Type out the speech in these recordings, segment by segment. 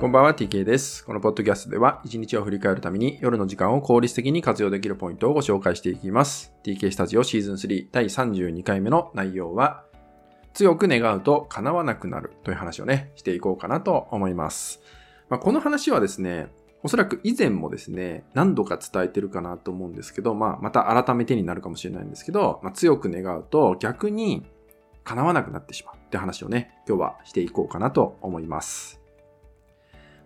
こんばんは TK です。このポッドキャストでは一日を振り返るために夜の時間を効率的に活用できるポイントをご紹介していきます。TK スタジオシーズン3第32回目の内容は強く願うと叶わなくなるという話をね、していこうかなと思います。まあ、この話はですね、おそらく以前もですね、何度か伝えてるかなと思うんですけど、まあ、また改めてになるかもしれないんですけど、まあ、強く願うと逆に叶わなくなってしまうって話をね、今日はしていこうかなと思います。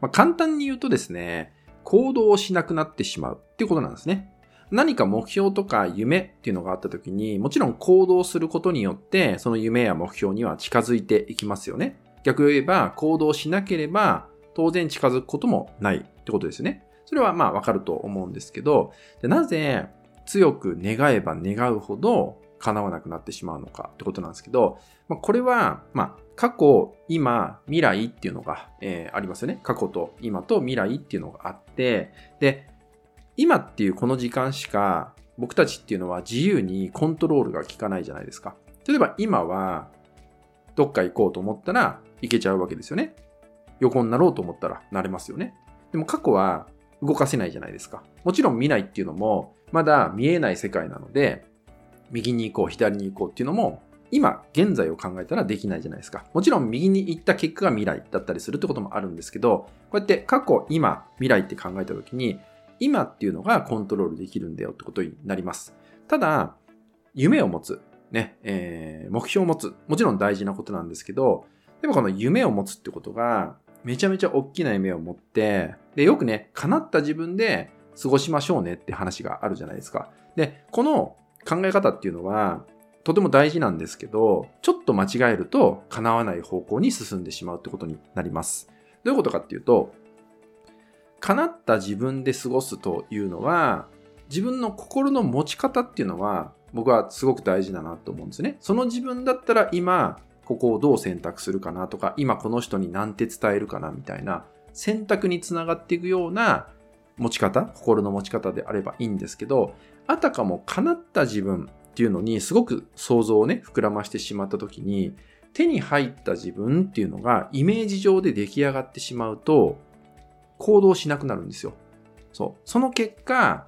まあ、簡単に言うとですね、行動をしなくなってしまうっていうことなんですね。何か目標とか夢っていうのがあった時に、もちろん行動することによって、その夢や目標には近づいていきますよね。逆を言えば、行動しなければ、当然近づくこともないってことですよね。それはまあわかると思うんですけど、でなぜ強く願えば願うほど叶わなくなってしまうのかってことなんですけど、まあ、これは、まあ、過去、今、未来っていうのが、えーありますよね。過去と今と未来っていうのがあって、で、今っていうこの時間しか僕たちっていうのは自由にコントロールが効かないじゃないですか。例えば今はどっか行こうと思ったら行けちゃうわけですよね。横になろうと思ったらなれますよね。でも過去は動かせないじゃないですか。もちろん未来っていうのもまだ見えない世界なので、右に行こう、左に行こうっていうのも今、現在を考えたらできないじゃないですか。もちろん右に行った結果が未来だったりするってこともあるんですけど、こうやって過去、今、未来って考えたときに、今っていうのがコントロールできるんだよってことになります。ただ、夢を持つ、ね、えー目標を持つ、もちろん大事なことなんですけど、でもこの夢を持つってことが、めちゃめちゃ大きな夢を持って、で、よくね、叶った自分で過ごしましょうねって話があるじゃないですか。で、この考え方っていうのは、とても大事なんですけど、ちょっと間違えると叶わない方向に進んでしまうってことになります。どういうことかっていうと、叶った自分で過ごすというのは、自分の心の持ち方っていうのは、僕はすごく大事だなと思うんですね。その自分だったら今、ここをどう選択するかなとか、今この人に何て伝えるかなみたいな、選択につながっていくような持ち方、心の持ち方であればいいんですけど、あたかも叶った自分っていうのにすごく想像をね、膨らましてしまった時に、手に入った自分っていうのがイメージ上で出来上がってしまうと、行動しなくなるんですよ。そう。その結果、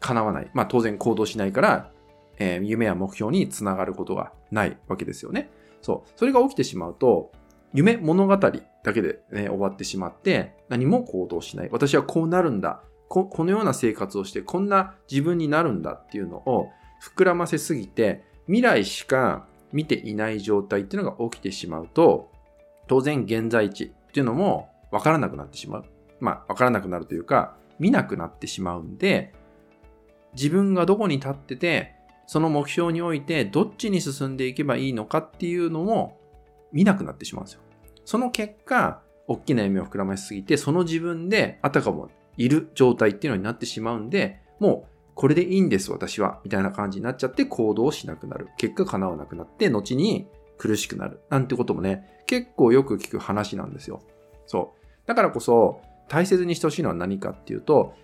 叶わない。まあ当然行動しないから、えー夢や目標につながることがないわけですよね。そう。それが起きてしまうと、夢物語だけで、ね、終わってしまって、何も行動しない。私はこうなるんだ。ここのような生活をして、こんな自分になるんだっていうのを膨らませすぎて、未来しか見ていない状態っていうのが起きてしまうと、当然現在地っていうのもわからなくなってしまう。まあ、わからなくなるというか、見なくなってしまうんで、自分がどこに立ってて、その目標においてどっちに進んでいけばいいのかっていうのも見なくなってしまうんですよ。その結果、大きな夢を膨らましすぎて、その自分であたかもいる状態っていうのになってしまうんで、もうこれでいいんです私は、みたいな感じになっちゃって行動しなくなる。結果叶わなくなって、後に苦しくなる。なんてこともね、結構よく聞く話なんですよ。そう。だからこそ、大切にしてほしいのは何かっていうと、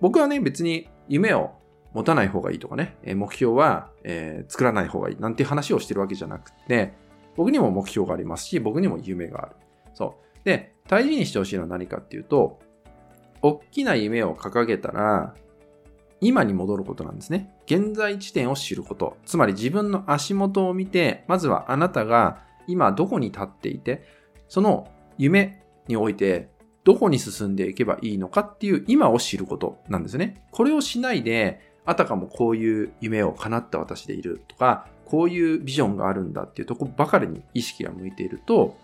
僕はね、別に夢を持たない方がいいとかね、目標は、えー作らない方がいいなんて話をしてるわけじゃなくて、僕にも目標がありますし、僕にも夢がある。そう。で、大事にしてほしいのは何かっていうと、大きな夢を掲げたら、今に戻ることなんですね。現在地点を知ること。つまり自分の足元を見て、まずはあなたが今どこに立っていて、その夢においてどこに進んでいけばいいのかっていう今を知ることなんですね。これをしないで、あたかもこういう夢を叶った私でいるとか、こういうビジョンがあるんだっていうとこばかりに意識が向いていると、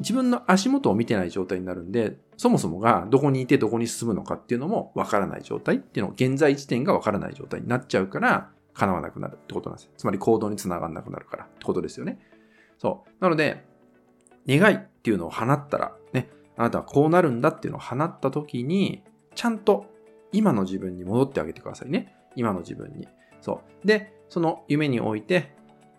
自分の足元を見てない状態になるんで、そもそもがどこにいてどこに進むのかっていうのもわからない状態っていうのを、現在地点がわからない状態になっちゃうから、叶わなくなるってことなんです。つまり行動につながらなくなるからってことですよね。そう。なので、願いっていうのを放ったら、ね、あなたはこうなるんだっていうのを放った時に、ちゃんと今の自分に戻ってあげてくださいね。今の自分に。そう。で、その夢において、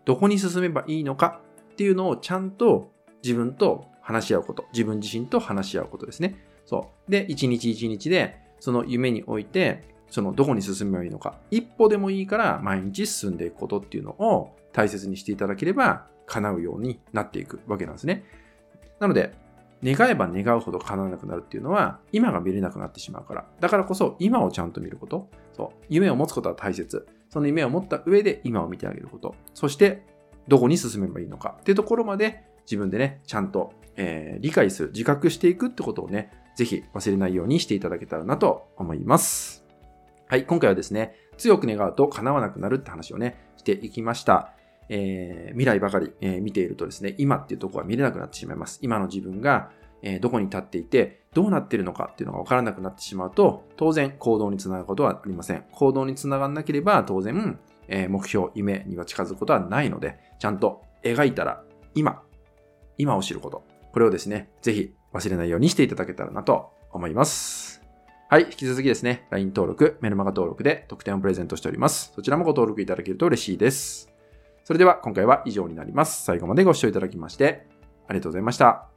どこに進めばいいのかっていうのをちゃんと自分と話し合うこと。自分自身と話し合うことですね。そう。で、一日一日で、その夢において、そのどこに進めばいいのか。一歩でもいいから毎日進んでいくことっていうのを大切にしていただければ叶うようになっていくわけなんですね。なので、願えば願うほど叶わなくなるっていうのは、今が見れなくなってしまうから。だからこそ、今をちゃんと見ること。そう。夢を持つことは大切。その夢を持った上で今を見てあげること。そして、どこに進めばいいのかっていうところまで自分でね、ちゃんと、えー、理解する、自覚していくってことをね、ぜひ忘れないようにしていただけたらなと思います。はい、今回はですね、強く願うと叶わなくなるって話をね、していきました。えー、未来ばかり、えー、見ているとですね、今っていうところは見れなくなってしまいます。今の自分が、えー、どこに立っていて、どうなってるのかっていうのが分からなくなってしまうと、当然行動につながることはありません。行動につながらなければ、当然、え目標、夢には近づくことはないので、ちゃんと描いたら、今、今を知ること。これをですね、ぜひ忘れないようにしていただけたらなと思います。はい、引き続きですね、LINE 登録、メルマガ登録で特典をプレゼントしております。そちらもご登録いただけると嬉しいです。それでは今回は以上になります。最後までご視聴いただきましてありがとうございました。